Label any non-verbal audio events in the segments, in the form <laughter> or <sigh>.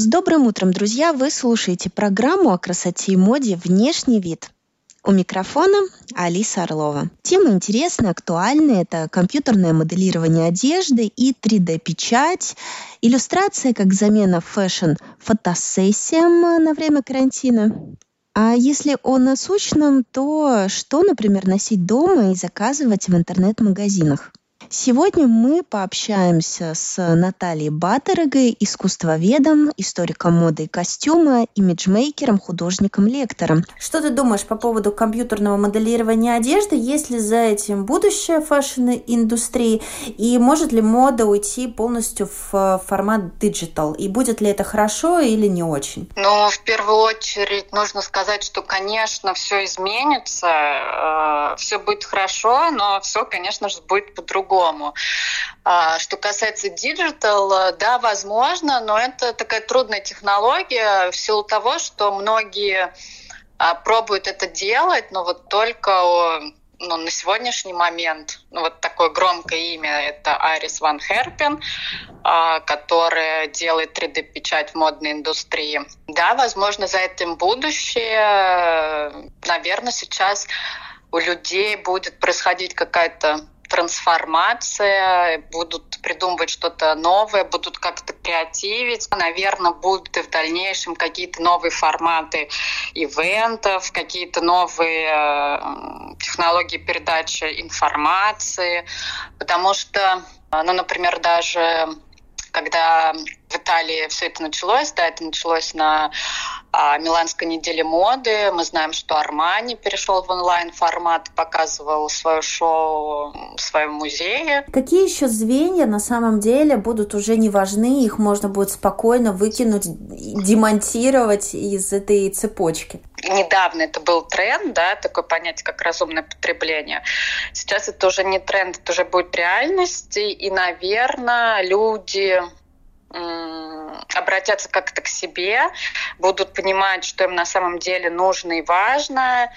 С добрым утром, друзья! Вы слушаете программу о красоте и моде «Внешний вид». У микрофона Алиса Орлова. Тема интересная, актуальная. Это компьютерное моделирование одежды и 3D-печать, иллюстрация как замена fashion-фотосессиям на время карантина. А если о насущном, то что, например, носить дома и заказывать в интернет-магазинах? Сегодня мы пообщаемся с Натальей Баттерегой, искусствоведом, историком моды и костюма, имиджмейкером, художником-лектором. Что ты думаешь по поводу компьютерного моделирования одежды? Есть ли за этим будущее fashion-индустрии? И может ли мода уйти полностью в формат digital? И будет ли это хорошо или не очень? Ну, в первую очередь нужно сказать, что, конечно, все изменится, э, все будет хорошо, но все, конечно же, будет по-другому по-другому. А, что касается digital, да, возможно, но это такая трудная технология в силу того, что многие а, пробуют это делать, но вот только ну, на сегодняшний момент, ну, вот такое громкое имя, это Айрис Ван Херпен, а, которая делает 3D-печать в модной индустрии. Да, возможно, за этим будущее. Наверное, сейчас у людей будет происходить какая-то трансформация, будут придумывать что-то новое, будут как-то креативить. Наверное, будут и в дальнейшем какие-то новые форматы ивентов, какие-то новые э, технологии передачи информации, потому что, ну, например, даже когда в Италии все это началось, да, это началось на а, Миланской неделе моды. Мы знаем, что Армани перешел в онлайн-формат, показывал свое шоу в своем музее. Какие еще звенья на самом деле будут уже не важны, их можно будет спокойно выкинуть, демонтировать из этой цепочки? Недавно это был тренд, да, такое понятие, как разумное потребление. Сейчас это уже не тренд, это уже будет реальность, и, наверное, люди обратятся как-то к себе, будут понимать, что им на самом деле нужно и важно.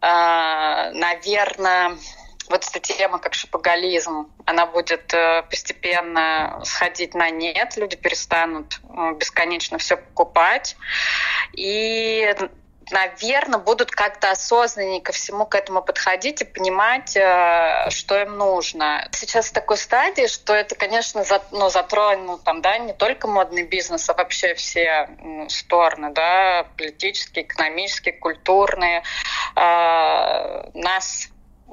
А, наверное, вот эта тема, как шопоголизм, она будет э, постепенно сходить на нет, люди перестанут э, бесконечно все покупать. И наверное, будут как-то осознаннее ко всему к этому подходить и понимать, э, что им нужно. Сейчас в такой стадии, что это, конечно, ну, затронет ну, там, да, не только модный бизнес, а вообще все стороны, да, политические, экономические, культурные. Э, нас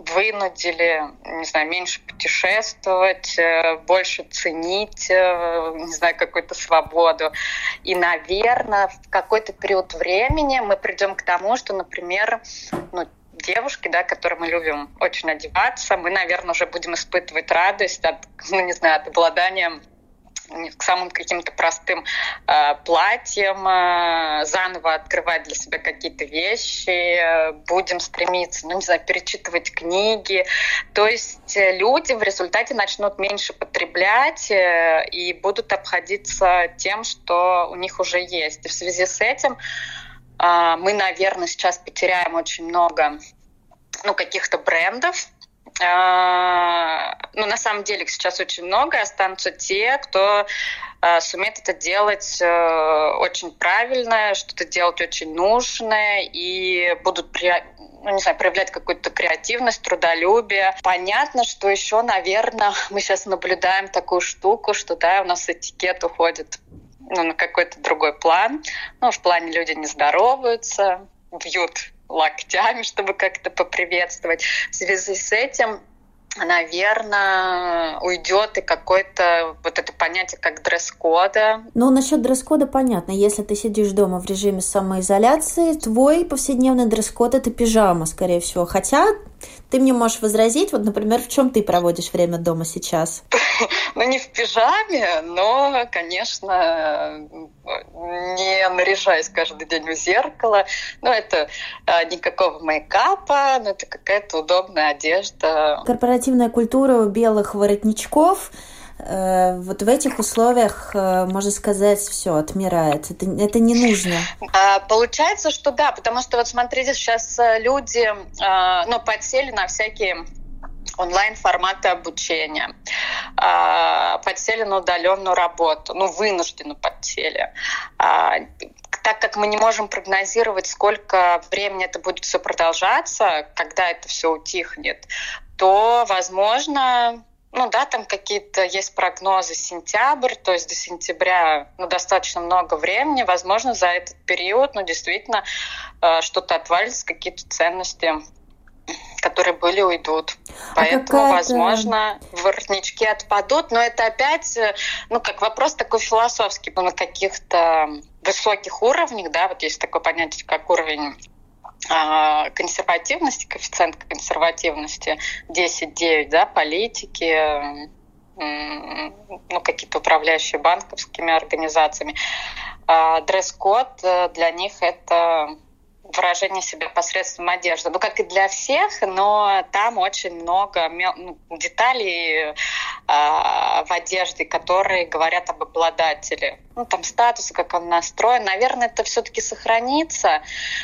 вынудили, не знаю, меньше путешествовать, э, больше ценить, э, не знаю, какую-то свободу. И, наверное, в какой-то период времени мы придем к тому, что, например, ну, девушки, да, которые мы любим очень одеваться, мы, наверное, уже будем испытывать радость от, ну, не знаю, от обладания к самым каким-то простым э, платьям, э, заново открывать для себя какие-то вещи, э, будем стремиться, ну, не знаю, перечитывать книги. То есть э, люди в результате начнут меньше потреблять э, и будут обходиться тем, что у них уже есть. И в связи с этим э, мы, наверное, сейчас потеряем очень много ну, каких-то брендов, ну, на самом деле их сейчас очень много, останутся те, кто а, сумеет это делать э, очень правильно, что-то делать очень нужное и будут ну, не знаю, проявлять какую-то креативность, трудолюбие. Понятно, что еще, наверное, <laughs> мы сейчас наблюдаем такую штуку, что да, у нас этикет уходит ну, на какой-то другой план. Ну, в плане люди не здороваются, бьют локтями, чтобы как-то поприветствовать. В связи с этим наверное, уйдет и какое-то вот это понятие как дресс-кода. Ну, насчет дресс-кода понятно. Если ты сидишь дома в режиме самоизоляции, твой повседневный дресс-код — это пижама, скорее всего. Хотя Ты мне можешь возразить, вот, например, в чем ты проводишь время дома сейчас? <laughs> Ну, не в пижаме, но, конечно, не наряжаясь каждый день у зеркала. Ну, это а, никакого мейкапа, но это какая-то удобная одежда. Корпоративная культура белых воротничков – вот в этих условиях, э, можно сказать, все отмирает. Это, это не нужно. А, получается, что да, потому что вот смотрите, сейчас э, люди ну, подсели на всякие онлайн-форматы обучения, подсели на удаленную работу, ну, вынуждены подсели. Так как мы не можем прогнозировать, сколько времени это будет все продолжаться, когда это все утихнет, то, возможно, ну да, там какие-то есть прогнозы сентябрь, то есть до сентября ну, достаточно много времени. Возможно, за этот период, ну, действительно, э, что-то отвалится, какие-то ценности которые были, уйдут. А Поэтому, возможно, воротнички отпадут, но это опять, э, ну, как вопрос такой философский, на каких-то высоких уровнях, да, вот есть такое понятие, как уровень а, консервативности, коэффициент консервативности 10-9, да, политики, ну, какие-то управляющие банковскими организациями. А дресс-код э, для них это выражение себя посредством одежды. Ну, как и для всех, но там очень много ну, деталей в одежде, которые говорят об обладателе. Ну, там статус, как он настроен. Наверное, это все-таки сохранится.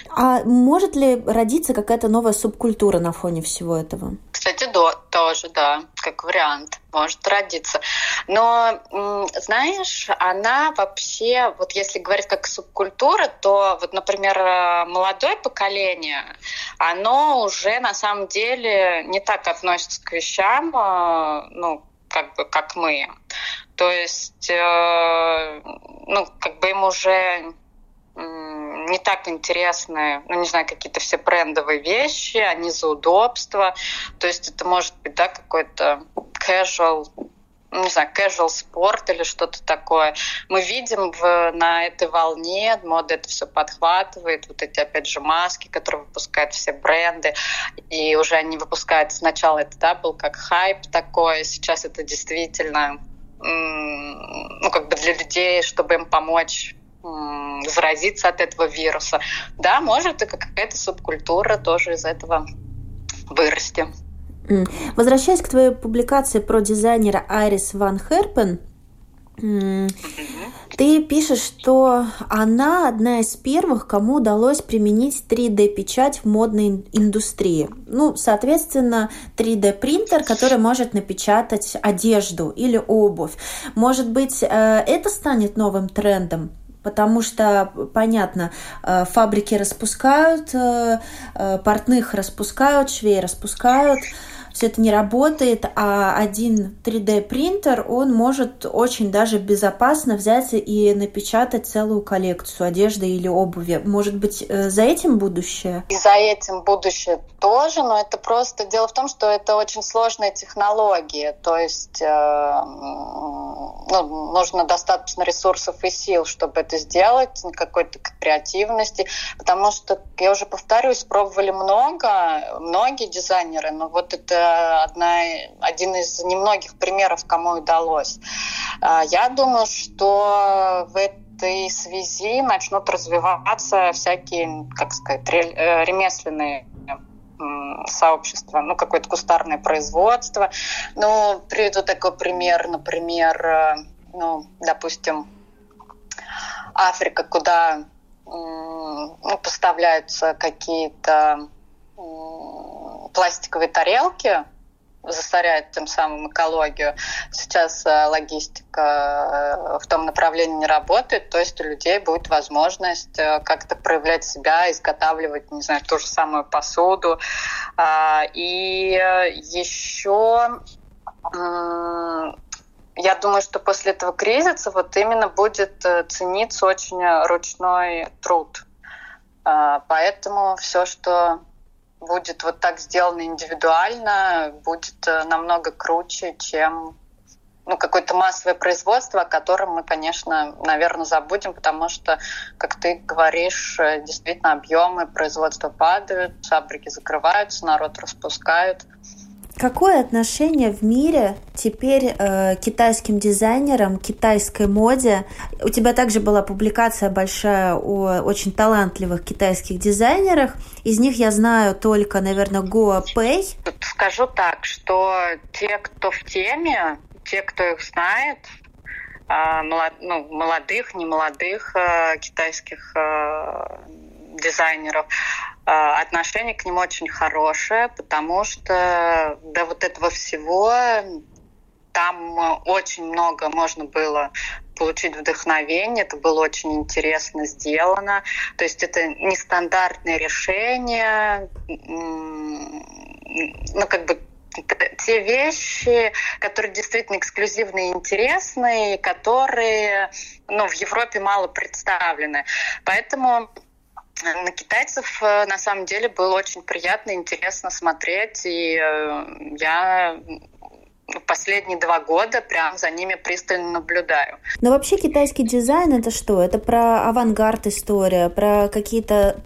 А может ли родиться какая-то новая субкультура на фоне всего этого? Кстати, да, тоже, да, как вариант может родиться. Но, знаешь, она вообще, вот если говорить как субкультура, то вот, например, э, молодое поколение, оно уже на самом деле не так относится к вещам, э, ну, как бы, как мы. То есть, э, ну, как бы им уже не так интересны, ну, не знаю, какие-то все брендовые вещи, они за удобство. То есть это может быть, да, какой-то casual не знаю, casual спорт или что-то такое. Мы видим в, на этой волне, мода это все подхватывает, вот эти, опять же, маски, которые выпускают все бренды, и уже они выпускают, сначала это, да, был как хайп такой, сейчас это действительно, ну, как бы для людей, чтобы им помочь заразиться от этого вируса. Да, может и какая-то субкультура тоже из этого вырасти. Возвращаясь к твоей публикации про дизайнера Айрис Ван Херпен, ты пишешь, что она одна из первых, кому удалось применить 3D-печать в модной индустрии. Ну, соответственно, 3D-принтер, который может напечатать одежду или обувь. Может быть, э, это станет новым трендом? потому что, понятно, э, фабрики распускают, э, портных распускают, швей распускают, все это не работает, а один 3D принтер, он может очень даже безопасно взять и напечатать целую коллекцию одежды или обуви. Может быть, э, за этим будущее? И за этим будущее тоже, но это просто дело в том, что это очень сложная технология, то есть э, ну, нужно достаточно ресурсов и сил, чтобы это сделать, какой-то креативности, потому что, я уже повторюсь, пробовали много, многие дизайнеры, но вот это одна, один из немногих примеров, кому удалось. А, я думаю, что в этой связи начнут развиваться всякие, как сказать, э, ремесленные сообщества, ну, какое-то кустарное производство. Ну, приведу такой пример, например, э, ну, допустим, Африка, куда ну, поставляются какие-то пластиковые тарелки, засоряет тем самым экологию. Сейчас э, логистика э, в том направлении не работает, то есть у людей будет возможность э, как-то проявлять себя, изготавливать, не знаю, ту же самую посуду. А, и еще я думаю, что после этого кризиса вот именно будет цениться очень ручной труд. А, поэтому все, что будет вот так сделано индивидуально, будет э, намного круче, чем ну, какое-то массовое производство, о котором мы, конечно, наверное, забудем, потому что, как ты говоришь, э, действительно объемы производства падают, фабрики закрываются, народ распускают. Какое отношение в мире теперь э, китайским дизайнерам, китайской моде? У тебя также была публикация большая о очень талантливых китайских дизайнерах. Из них я знаю только, наверное, Гоа Пэй. Скажу так, что те, кто в теме, те, кто их знает, э, молод, ну, молодых, немолодых э, китайских э, дизайнеров, а, отношение к ним очень хорошее, потому что до вот этого всего там очень много можно было получить вдохновение, это было очень интересно сделано. То есть это нестандартное решение, ну как бы те вещи, которые действительно эксклюзивные и интересные, которые ну, в Европе мало представлены. Поэтому на китайцев э, на самом деле было очень приятно, интересно смотреть, и э, я последние два года прям за ними пристально наблюдаю. Но вообще китайский дизайн это что? Это про авангард история, про какие-то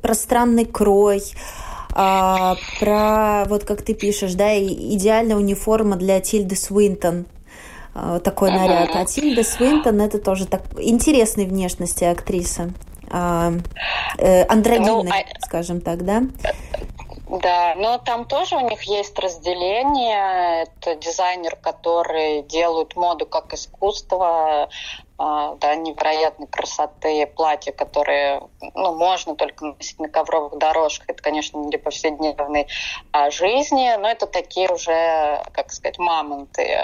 пространный крой, а, про, вот как ты пишешь, да, идеальная униформа для Тильды Свинтон а, такой наряд. А Тильда Свинтон это тоже так интересной внешности актриса андрогинной, ну, а... скажем так, да? Да, но там тоже у них есть разделение. Это дизайнер, который делают моду как искусство, а, да, невероятной красоты платья, которые ну, можно только носить на ковровых дорожках. Это, конечно, не для повседневной а, жизни, но это такие уже, как сказать, мамонты.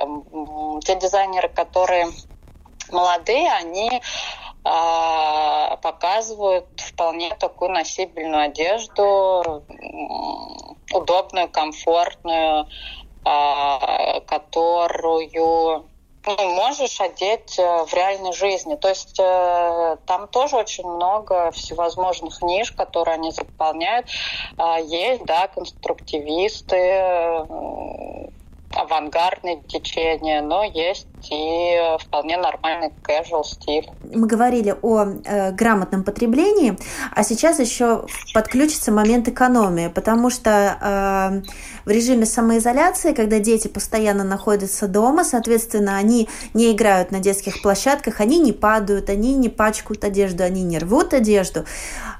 Те дизайнеры, которые молодые, они а, показывают вполне такую носибельную одежду, удобную, комфортную, а, которую ну, можешь одеть э, в реальной жизни. То есть э, там тоже очень много всевозможных ниш, которые они заполняют. А, есть, да, конструктивисты, авангардные течения, но есть и вполне нормальный casual стиль. Мы говорили о э, грамотном потреблении, а сейчас еще подключится момент экономии, потому что э, в режиме самоизоляции, когда дети постоянно находятся дома, соответственно, они не играют на детских площадках, они не падают, они не пачкают одежду, они не рвут одежду.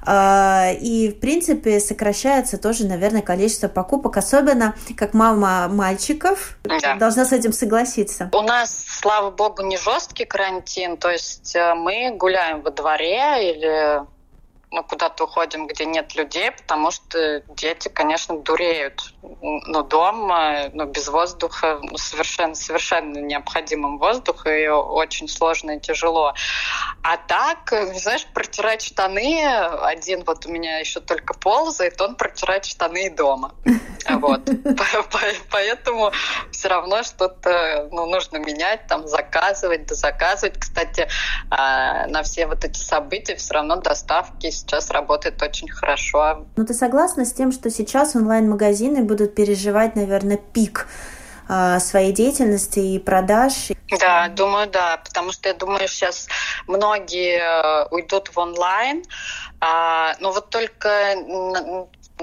Э, и, в принципе, сокращается тоже, наверное, количество покупок, особенно как мама мальчиков да. должна с этим согласиться. У нас слава богу, не жесткий карантин, то есть э, мы гуляем во дворе или мы куда-то уходим, где нет людей, потому что дети, конечно, дуреют. Но дома, ну, без воздуха, ну, совершенно, совершенно необходимым воздух, и очень сложно и тяжело. А так, знаешь, протирать штаны, один вот у меня еще только ползает, он протирает штаны дома. <laughs> Вот. Поэтому все равно что-то ну, нужно менять, там, заказывать, дозаказывать. Кстати, а, на все вот эти события все равно доставки сейчас работает очень хорошо. Ну, ты согласна с тем, что сейчас онлайн-магазины будут переживать, наверное, пик а, своей деятельности и продаж. Да, думаю, да, потому что я думаю, сейчас многие э, уйдут в онлайн, а, но вот только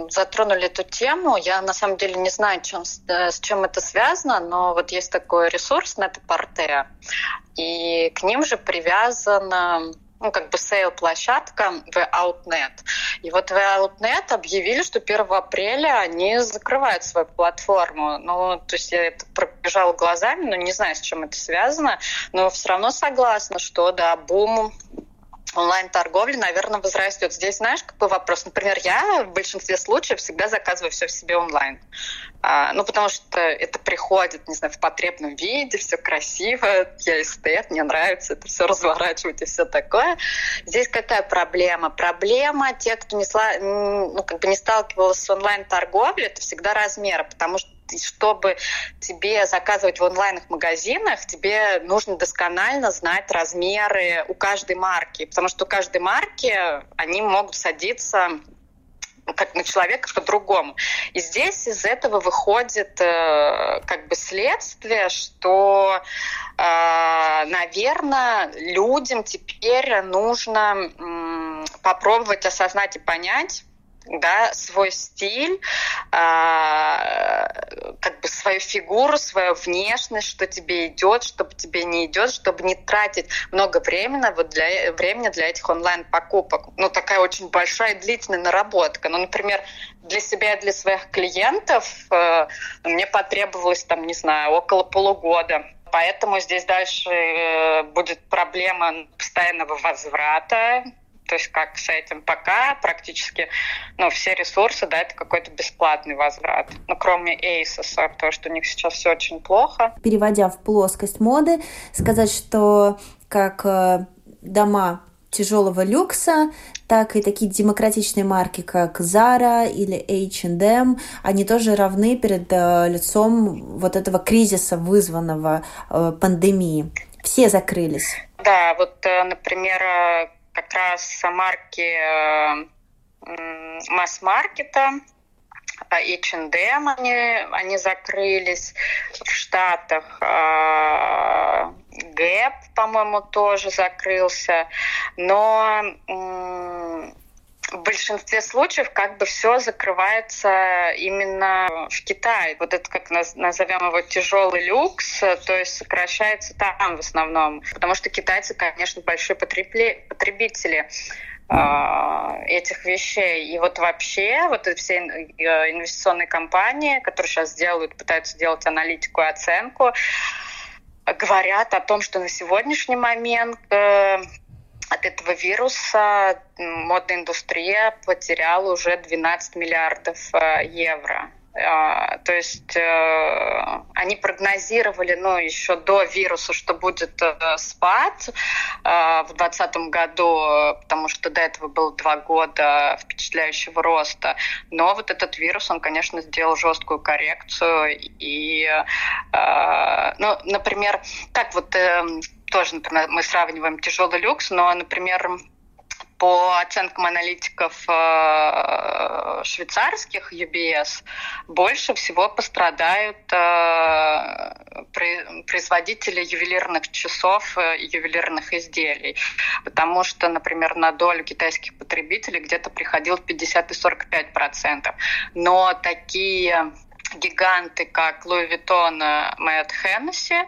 затронули эту тему. Я на самом деле не знаю, чем, э, с чем это связано, но вот есть такой ресурс Net.Porte, и к ним же привязана ну, как бы сейл-площадка в Outnet. И вот в Outnet объявили, что 1 апреля они закрывают свою платформу. Ну, то есть я это пробежала глазами, но не знаю, с чем это связано, но все равно согласна, что, да, бум онлайн-торговли, наверное, возрастет. Здесь, знаешь, какой вопрос? Например, я в большинстве случаев всегда заказываю все в себе онлайн. А, ну, потому что это приходит, не знаю, в потребном виде, все красиво, я эстет, мне нравится это все разворачивать и все такое. Здесь какая проблема? Проблема, те, кто не, ну, как бы не сталкивался с онлайн-торговлей, это всегда размеры, потому что чтобы тебе заказывать в онлайн-магазинах, тебе нужно досконально знать размеры у каждой марки, потому что у каждой марки они могут садиться как на человека по-другому. И здесь из этого выходит э, как бы следствие, что, э, наверное, людям теперь нужно э, попробовать осознать и понять, да, свой стиль, э, как бы свою фигуру, свою внешность, что тебе идет, что тебе не идет, чтобы не тратить много времени вот для, времени для этих онлайн-покупок. Ну, такая очень большая длительная наработка. Ну, например, для себя и для своих клиентов э, мне потребовалось, там, не знаю, около полугода Поэтому здесь дальше э, будет проблема постоянного возврата то есть как с этим пока практически ну, все ресурсы, да, это какой-то бесплатный возврат. Ну, кроме Asus, потому что у них сейчас все очень плохо. Переводя в плоскость моды, сказать, что как э, дома тяжелого люкса, так и такие демократичные марки, как Zara или H&M, они тоже равны перед э, лицом вот этого кризиса, вызванного э, пандемией. Все закрылись. Да, вот, например, как раз марки э, масс-маркета, H&M они, они закрылись в Штатах. Э, Gap, по-моему, тоже закрылся. Но в большинстве случаев как бы все закрывается именно в Китае. Вот это как назовем его тяжелый люкс, то есть сокращается там в основном, потому что китайцы, конечно, большие потребители а, этих вещей. И вот вообще вот все э, инвестиционные компании, которые сейчас делают, пытаются делать аналитику и оценку, говорят о том, что на сегодняшний момент э, от этого вируса модная индустрия потеряла уже 12 миллиардов э, евро. А, то есть э, они прогнозировали, ну, еще до вируса, что будет э, спад в 2020 году, потому что до этого было два года впечатляющего роста. Но вот этот вирус, он, конечно, сделал жесткую коррекцию. И, ну, например, как вот эм, тоже, например, мы сравниваем тяжелый люкс, но, например, по оценкам аналитиков э, швейцарских UBS, больше всего пострадают э, производители ювелирных часов и ювелирных изделий. Потому что, например, на долю китайских потребителей где-то приходил 50 и 45 процентов. Но такие гиганты, как Louis Vuitton, Mad Hennessy,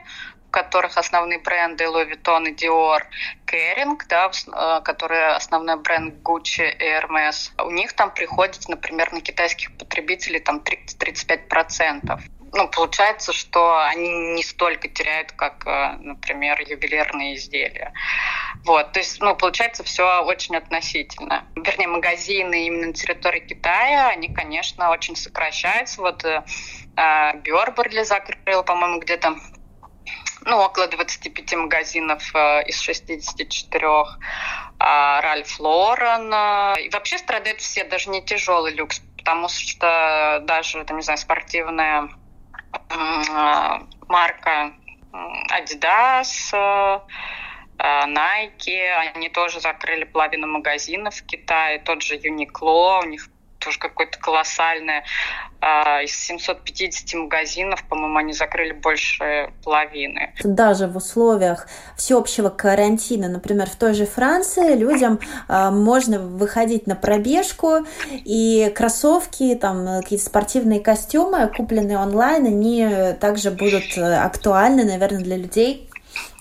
которых основные бренды Louis Vuitton и Dior, Kering, да, э, который основной бренд Gucci и Hermes, у них там приходится, например, на китайских потребителей там 30-35%. Ну, получается, что они не столько теряют, как, э, например, ювелирные изделия. Вот, то есть, ну, получается, все очень относительно. Вернее, магазины именно на территории Китая, они, конечно, очень сокращаются. Вот э, Бёрберли закрыл, по-моему, где-то ну, около 25 магазинов э, из 64, а Ральф Лорен. Э, и вообще страдают все, даже не тяжелый люкс, потому что даже, там, не знаю, спортивная э, марка Adidas, Nike, они тоже закрыли половину магазинов в Китае, тот же Uniqlo, у них тоже какое-то колоссальное. А, из 750 магазинов, по-моему, они закрыли больше половины. Даже в условиях всеобщего карантина, например, в той же Франции, людям а, можно выходить на пробежку, и кроссовки, там какие-то спортивные костюмы, купленные онлайн, они также будут актуальны, наверное, для людей,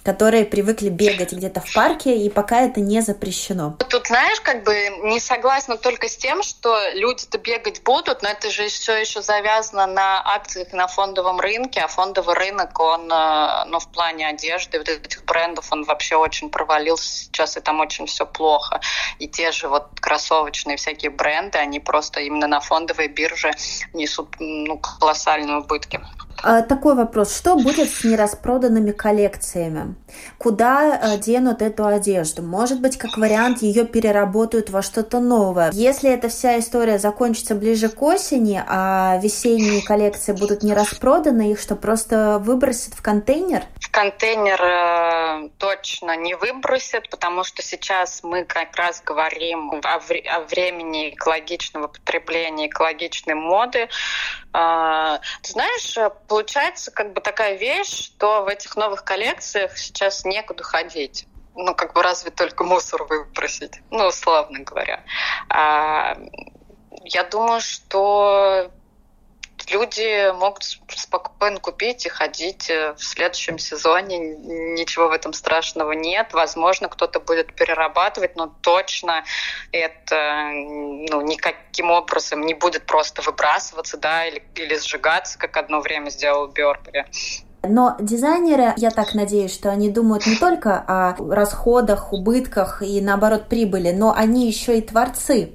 которые привыкли бегать где-то в парке, и пока это не запрещено. Тут, знаешь, как бы не согласна только с тем, что люди-то бегать будут, но это же все еще завязано на акциях на фондовом рынке, а фондовый рынок, он, э, ну, в плане одежды, вот этих брендов, он вообще очень провалился сейчас, и там очень все плохо. И те же вот кроссовочные всякие бренды, они просто именно на фондовой бирже несут ну, колоссальные убытки. А, такой вопрос. Что будет с нераспроданными коллекциями? Куда э, денут эту одежду? Может быть, как вариант, ее переработают во что-то новое. Если эта вся история закончится ближе к осени, а весенние коллекции будут не распроданы, их что, просто выбросят в контейнер? В контейнер э, точно не выбросят, потому что сейчас мы как раз говорим о, вре- о времени экологичного потребления, экологичной моды. Э, знаешь, получается как бы такая вещь, что в этих новых коллекциях сейчас некуда ходить ну, как бы разве только мусор выбросить, ну, условно говоря. А, я думаю, что люди могут спокойно купить и ходить э, в следующем сезоне. Ничего в этом страшного нет. Возможно, кто-то будет перерабатывать, но точно это ну, никаким образом не будет просто выбрасываться да, или, или сжигаться, как одно время сделал Бербери. Но дизайнеры, я так надеюсь, что они думают не только о расходах, убытках и, наоборот, прибыли, но они еще и творцы.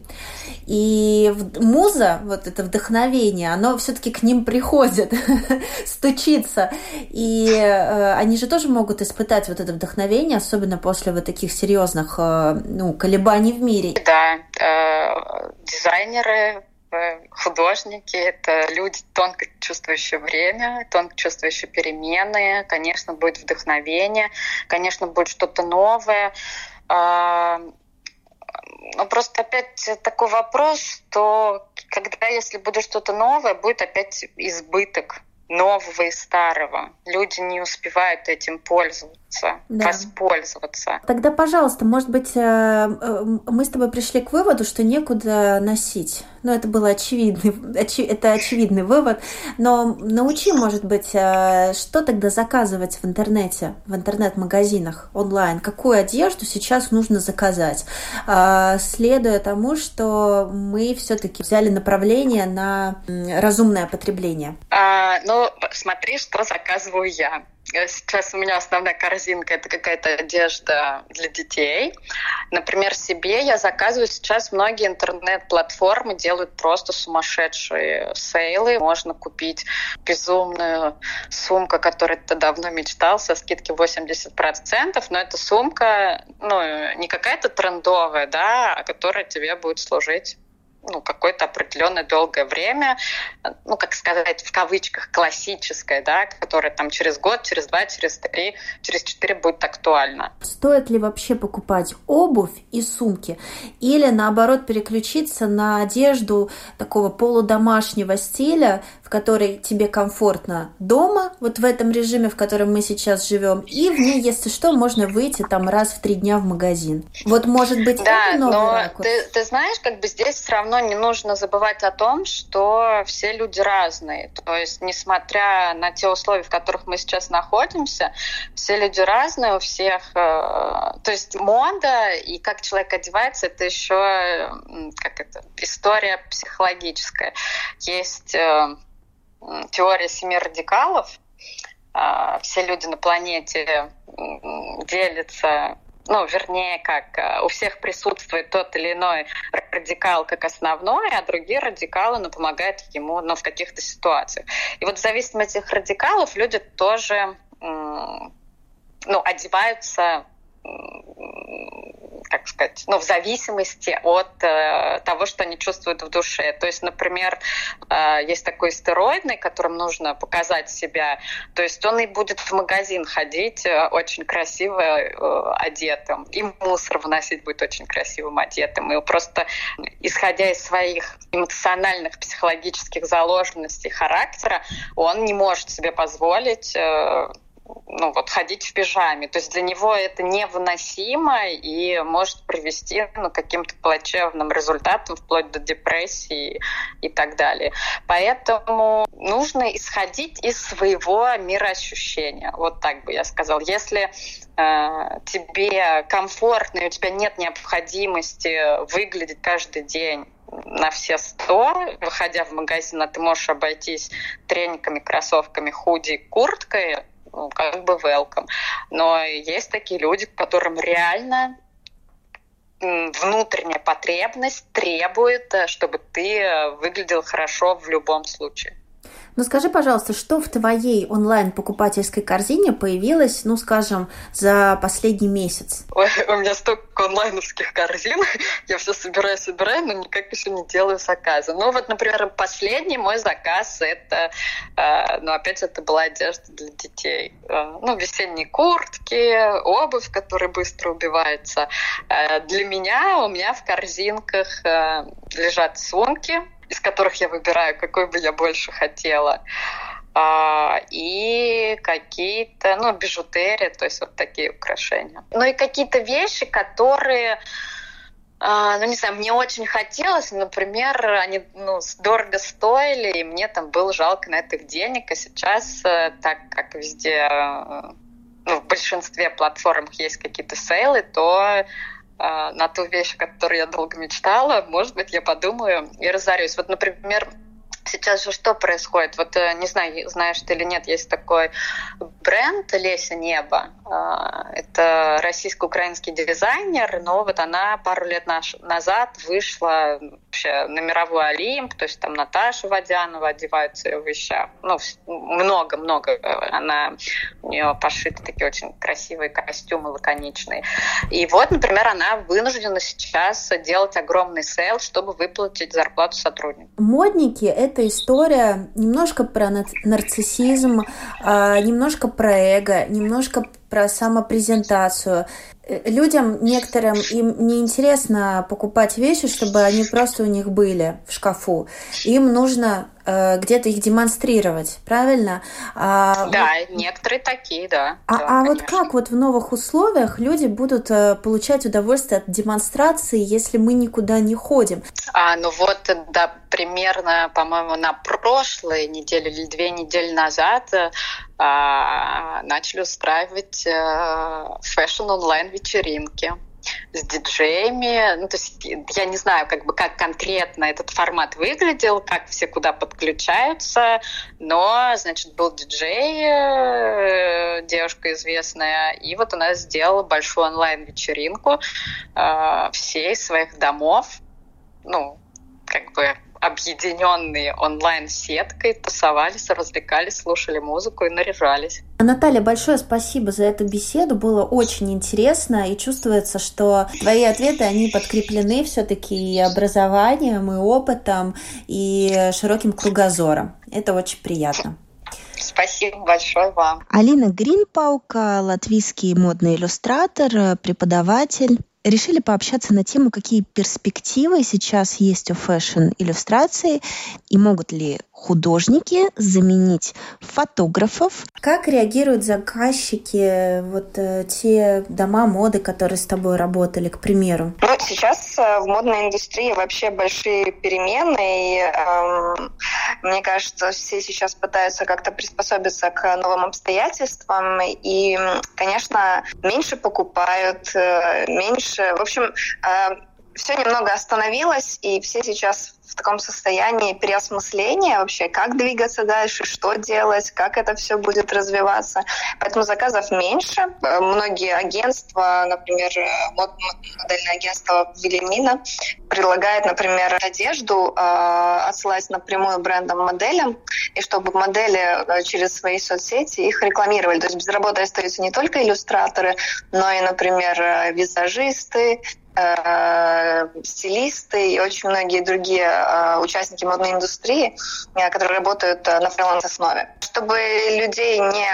И муза, вот это вдохновение, оно все-таки к ним приходит, <laughs> стучится. И э, они же тоже могут испытать вот это вдохновение, особенно после вот таких серьезных э, ну, колебаний в мире. Да, э, дизайнеры художники, это люди, тонко чувствующие время, тонко чувствующие перемены. Конечно, будет вдохновение, конечно, будет что-то новое. Ну, просто опять такой вопрос, что когда, если будет что-то новое, будет опять избыток нового и старого. Люди не успевают этим пользоваться, да. воспользоваться. Тогда, пожалуйста, может быть, э, э, мы с тобой пришли к выводу, что некуда носить ну, это было очевидный, очи, это очевидный вывод. Но научи, может быть, э, что тогда заказывать в интернете, в интернет-магазинах онлайн? Какую одежду сейчас нужно заказать? Следуя тому, что мы все-таки взяли направление на разумное потребление. А, ну, смотри, что заказываю я. Э, сейчас у меня основная корзинка — это какая-то одежда для детей. Например, себе я заказываю сейчас многие интернет-платформы делают просто сумасшедшие сейлы. Можно купить безумную сумку, которую ты давно мечтал, со скидки 80%, но эта сумка ну, не какая-то трендовая, да, а которая тебе будет служить ну, какое-то определенное долгое время, ну, как сказать, в кавычках, классическое, да, которое там через год, через два, через три, через четыре будет актуально. Стоит ли вообще покупать обувь и сумки? Или, наоборот, переключиться на одежду такого полудомашнего стиля, которой тебе комфортно дома, вот в этом режиме, в котором мы сейчас живем, и в ней, если что, можно выйти там раз в три дня в магазин. Вот, может быть, да, это новый но ракурс? Ты, ты знаешь, как бы здесь все равно не нужно забывать о том, что все люди разные. То есть, несмотря на те условия, в которых мы сейчас находимся, все люди разные, у всех... Э, то есть мода и как человек одевается, это еще как это, история психологическая. Есть э, теория семи радикалов, э, все люди на планете делятся ну, вернее, как э, у всех присутствует тот или иной радикал как основной, а другие радикалы ну, помогают ему ну, в каких-то ситуациях. И вот в зависимости от этих радикалов люди тоже ну, одеваются как сказать, ну, в зависимости от э, того, что они чувствуют в душе. То есть, например, э, есть такой стероидный, которым нужно показать себя. То есть он и будет в магазин ходить э, очень красиво э, одетым, и мусор выносить будет очень красивым одетым. И просто, исходя из своих эмоциональных, психологических заложенностей характера, он не может себе позволить э, ну, вот ходить в пижаме. То есть для него это невыносимо и может привести ну, к каким-то плачевным результатам, вплоть до депрессии и так далее. Поэтому нужно исходить из своего мироощущения. Вот так бы я сказал. Если э, тебе комфортно и у тебя нет необходимости выглядеть каждый день на все сто, выходя в магазин, а ты можешь обойтись трениками, кроссовками, худи, курткой, ну, как бы welcome. Но есть такие люди, которым реально внутренняя потребность требует, э, чтобы ты э, выглядел хорошо в любом случае. Ну скажи, пожалуйста, что в твоей онлайн-покупательской корзине появилось, ну скажем, за последний месяц? Ой, у меня столько онлайновских корзин, <laughs> я все собираю, собираю, но никак еще не делаю заказы. Ну вот, например, последний мой заказ, это, э, ну опять это была одежда для детей. Э, ну, весенние куртки, обувь, которая быстро убивается. Э, для меня, у меня в корзинках лежат сумки, из которых я выбираю, какой бы я больше хотела. А, и какие-то, ну, бижутерия, то есть вот такие украшения. Ну и какие-то вещи, которые а, ну, не знаю, мне очень хотелось, например, они ну, дорого стоили, и мне там было жалко на это денег, а сейчас, э, так как везде, э, ну, в большинстве платформ есть какие-то сейлы, то на ту вещь, о которой я долго мечтала, может быть, я подумаю и разорюсь. Вот, например, Сейчас же что происходит? Вот э, не знаю, знаешь ты или нет, есть такой бренд «Леся Небо». А, это российско-украинский дизайнер, но вот она пару лет назад вышла вообще на мировой Олимп, то есть там Наташа Водянова одевается ее вещах. Ну, много-много. Она, у нее пошиты такие очень красивые костюмы, лаконичные. И вот, например, она вынуждена сейчас делать огромный sale, чтобы выплатить зарплату сотрудникам. Модники — это история немножко про нарциссизм, а, немножко про эго, немножко про самопрезентацию. Э, людям некоторым им не интересно покупать вещи, чтобы они просто у них были в шкафу. Им нужно э, где-то их демонстрировать, правильно? А, да, вот... некоторые такие, да. А, да, а вот как вот в новых условиях люди будут э, получать удовольствие от демонстрации, если мы никуда не ходим? А, ну вот, да, примерно, по-моему, на прошлой неделе или две недели назад э, начали устраивать э, fashion онлайн вечеринки с диджеями. Ну, то есть я не знаю, как бы как конкретно этот формат выглядел, как все куда подключаются, но, значит, был диджей, э, девушка известная, и вот она сделала большую онлайн-вечеринку э, всей своих домов, ну, как бы объединенные онлайн-сеткой, тусовались, развлекались, слушали музыку и наряжались. Наталья, большое спасибо за эту беседу. Было очень интересно и чувствуется, что твои ответы, они подкреплены все-таки и образованием, и опытом, и широким кругозором. Это очень приятно. Спасибо большое вам. Алина Гринпаука, латвийский модный иллюстратор, преподаватель решили пообщаться на тему, какие перспективы сейчас есть у фэшн-иллюстрации и могут ли художники заменить фотографов. Как реагируют заказчики, вот э, те дома моды, которые с тобой работали, к примеру? Ну, сейчас э, в модной индустрии вообще большие перемены, и э, мне кажется, все сейчас пытаются как-то приспособиться к новым обстоятельствам, и, конечно, меньше покупают, э, меньше... В общем, э, все немного остановилось, и все сейчас в таком состоянии переосмысления вообще, как двигаться дальше, что делать, как это все будет развиваться. Поэтому заказов меньше. Э, многие агентства, например, э, модельное агентство Велимина предлагает, например, одежду э, отсылать напрямую брендам-моделям, и чтобы модели э, через свои соцсети их рекламировали. То есть без работы остаются не только иллюстраторы, но и, например, визажисты, стилисты и очень многие другие э, участники модной индустрии, э, которые работают на фриланс-основе. Чтобы людей не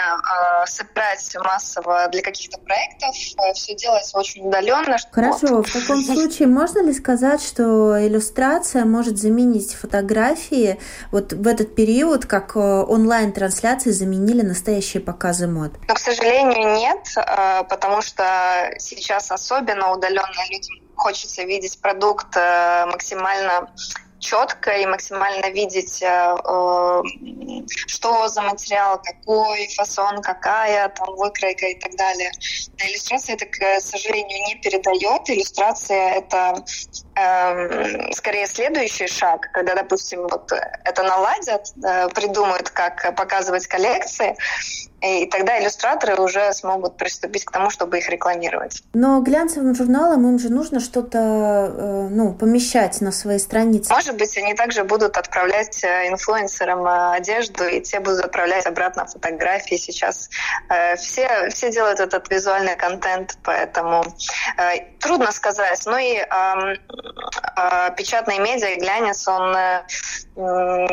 собирать массово для каких-то проектов, все делается очень удаленно. Хорошо, вот. в <laughs> таком случае можно ли сказать, что иллюстрация может заменить фотографии вот в этот период, как онлайн-трансляции заменили настоящие показы мод? Но, к сожалению, нет, потому что сейчас особенно удаленные люди хочется видеть продукт э, максимально четко и максимально видеть, э, э, что за материал, какой фасон, какая там выкройка и так далее. Иллюстрация это, к сожалению, не передает. Иллюстрация это э, скорее следующий шаг, когда, допустим, вот это наладят, придумают, как показывать коллекции, и тогда иллюстраторы уже смогут приступить к тому, чтобы их рекламировать. Но глянцевым журналам им же нужно что-то э, ну, помещать на свои страницы. Может быть, они также будут отправлять э, инфлюенсерам э, одежду, и те будут отправлять обратно фотографии. Сейчас все, все делают этот визуальный контент, поэтому трудно сказать. Ну и э, э, печатные медиа, глянец, он,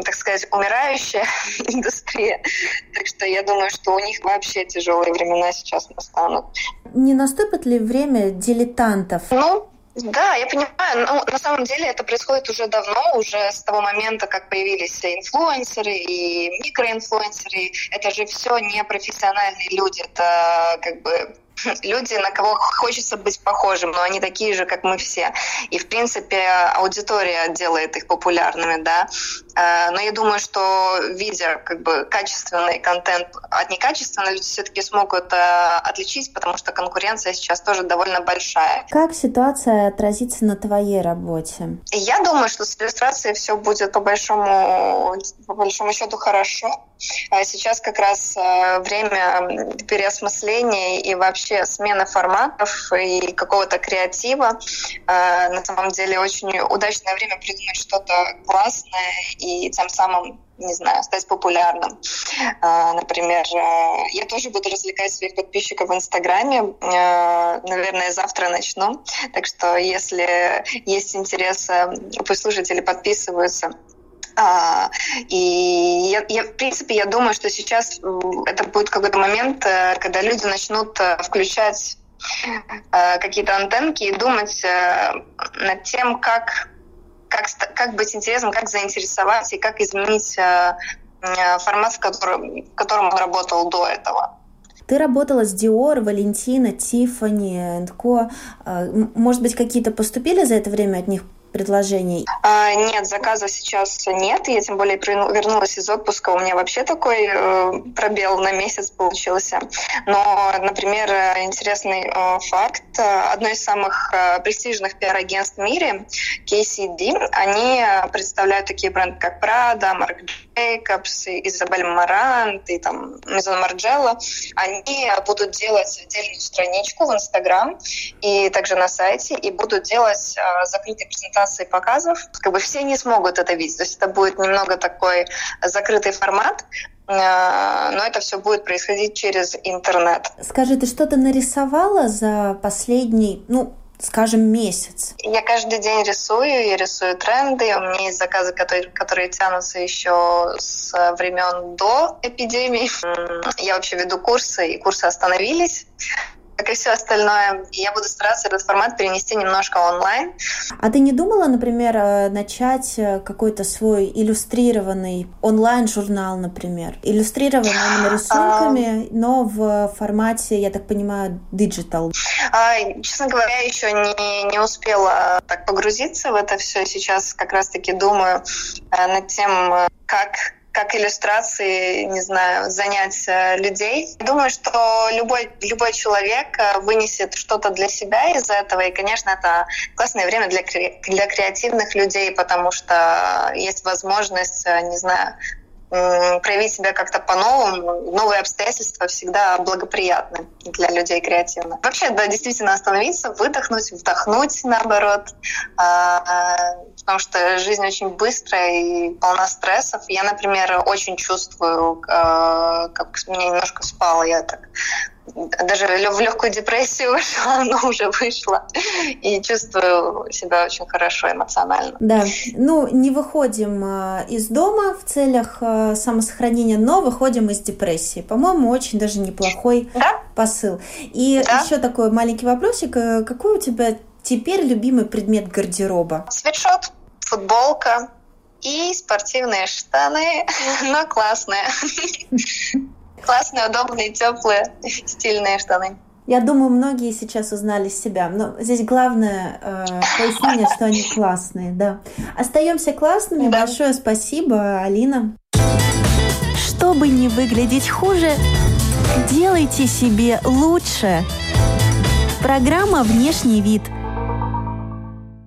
так сказать, умирающая <laughs> индустрия. Так что я думаю, что у них вообще тяжелые времена сейчас настанут. Не наступит ли время дилетантов? Ну, да, я понимаю. Ну, на самом деле это происходит уже давно, уже с того момента, как появились инфлюенсеры и микроинфлюенсеры. Это же все не профессиональные люди. Это как бы люди, на кого хочется быть похожим, но они такие же, как мы все. И, в принципе, аудитория делает их популярными, да. Э, но я думаю, что видя как бы качественный контент от некачественного, люди все-таки смогут э, отличить, потому что конкуренция сейчас тоже довольно большая. Как ситуация отразится на твоей работе? Я думаю, что с иллюстрацией все будет по большому, по большому счету хорошо. А сейчас как раз э, время переосмысления и вообще смены форматов и какого-то креатива. На самом деле очень удачное время придумать что-то классное и тем самым не знаю, стать популярным. А, например, э, я тоже буду развлекать своих подписчиков в Инстаграме. Э, наверное, завтра начну. Так что, если есть интерес, э, пусть слушатели подписываются. А, и я, я, в принципе, я думаю, что сейчас это будет какой-то момент, когда люди начнут включать какие-то антенки и думать над тем, как как, как быть интересным, как заинтересовать и как изменить э, э, формат, в котором, в котором он работал до этого. Ты работала с Dior, Валентина, Тиффани, Co. Может быть, какие-то поступили за это время от них предложений? А, нет, заказа сейчас нет. Я тем более вернулась из отпуска. У меня вообще такой э, пробел на месяц получился. Но, например, интересный э, факт. Одно из самых э, престижных пиар-агентств в мире, KCD, они представляют такие бренды, как Prada, Marc Jacobs, Изабель Марант и там Мизон Марджелло. Они будут делать отдельную страничку в Инстаграм и также на сайте, и будут делать закрытые презентации показов, как бы все не смогут это видеть. То есть это будет немного такой закрытый формат, э, но это все будет происходить через интернет. Скажи, ты что-то нарисовала за последний, ну, скажем, месяц? Я каждый день рисую, я рисую тренды. У меня есть заказы, которые, которые тянутся еще с времен до эпидемии. Я вообще веду курсы, и курсы остановились как и все остальное. И я буду стараться этот формат перенести немножко онлайн. А ты не думала, например, э, начать э, какой-то свой иллюстрированный онлайн-журнал, например? Иллюстрированный именно рисунками, но в формате, я так понимаю, digital. А, честно говоря, еще не, не успела так погрузиться в это все. Сейчас как раз-таки думаю э, над тем, как как иллюстрации, не знаю, занять э, людей. Думаю, что любой, любой человек э, вынесет что-то для себя из этого. И, конечно, это классное время для, для креативных людей, потому что есть возможность, э, не знаю, проявить себя как-то по-новому. Новые обстоятельства всегда благоприятны для людей креативных. Вообще, да, действительно остановиться, выдохнуть, вдохнуть, наоборот, а, потому что жизнь очень быстрая и полна стрессов. Я, например, очень чувствую, а, как меня немножко спало, я так даже в легкую депрессию <laughs> вышла, но уже вышла. И чувствую себя очень хорошо эмоционально. Да. Ну, не выходим э, из дома в целях э, самосохранения, но выходим из депрессии. По-моему, очень даже неплохой да? посыл. И да? еще такой маленький вопросик. Э, какой у тебя теперь любимый предмет гардероба? Свитшот, футболка и спортивные штаны, <laughs> но классные. <laughs> Классные, удобные, теплые, <laughs> стильные штаны. Я думаю, многие сейчас узнали себя. Но здесь главное э, пояснение, что они классные, да. Остаемся классными. Да. Большое спасибо, Алина. Чтобы не выглядеть хуже, делайте себе лучше. Программа «Внешний вид» –